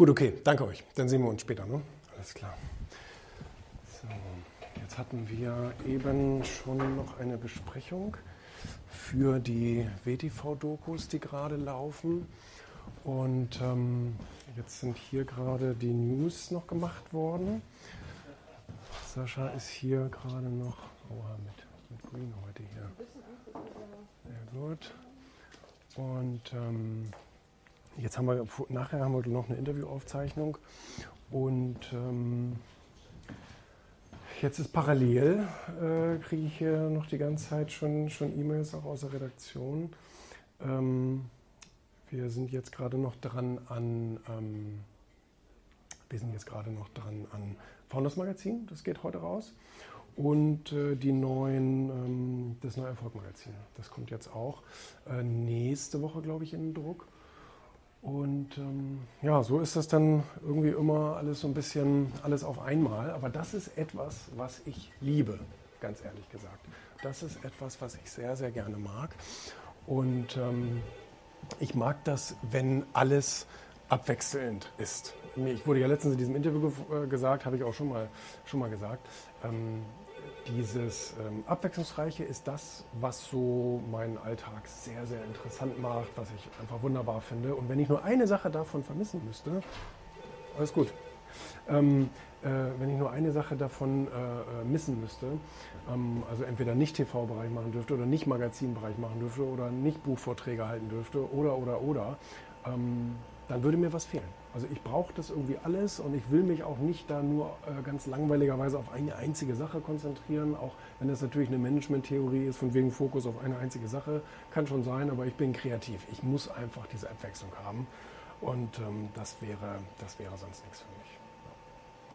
Gut, okay, danke euch. Dann sehen wir uns später. Ne? Alles klar. So, jetzt hatten wir eben schon noch eine Besprechung für die WTV-Dokus, die gerade laufen. Und ähm, jetzt sind hier gerade die News noch gemacht worden. Sascha ist hier gerade noch oha, mit, mit Green heute hier. Sehr gut. Und ähm, jetzt haben wir, nachher haben wir noch eine Interviewaufzeichnung. Und ähm, jetzt ist parallel, äh, kriege ich hier noch die ganze Zeit schon, schon E-Mails auch aus der Redaktion. Ähm, wir sind jetzt gerade noch dran an, ähm, wir sind jetzt gerade noch dran an Founders Magazin, das geht heute raus. Und äh, die neuen, ähm, das neue Erfolg-Magazin. Das kommt jetzt auch äh, nächste Woche, glaube ich, in den Druck. Und ähm, ja, so ist das dann irgendwie immer alles so ein bisschen alles auf einmal. Aber das ist etwas, was ich liebe, ganz ehrlich gesagt. Das ist etwas, was ich sehr, sehr gerne mag. Und ähm, ich mag das, wenn alles abwechselnd ist. Ich wurde ja letztens in diesem Interview äh, gesagt, habe ich auch schon mal, schon mal gesagt. Ähm, dieses ähm, Abwechslungsreiche ist das, was so meinen Alltag sehr, sehr interessant macht, was ich einfach wunderbar finde. Und wenn ich nur eine Sache davon vermissen müsste, alles gut. Ähm, äh, wenn ich nur eine Sache davon äh, äh missen müsste, ähm, also entweder nicht TV-Bereich machen dürfte oder nicht Magazinbereich machen dürfte oder nicht Buchvorträge halten dürfte oder, oder, oder, ähm, dann würde mir was fehlen. Also ich brauche das irgendwie alles und ich will mich auch nicht da nur äh, ganz langweiligerweise auf eine einzige Sache konzentrieren, auch wenn das natürlich eine Management-Theorie ist, von wegen Fokus auf eine einzige Sache, kann schon sein, aber ich bin kreativ. Ich muss einfach diese Abwechslung haben und ähm, das, wäre, das wäre sonst nichts für mich.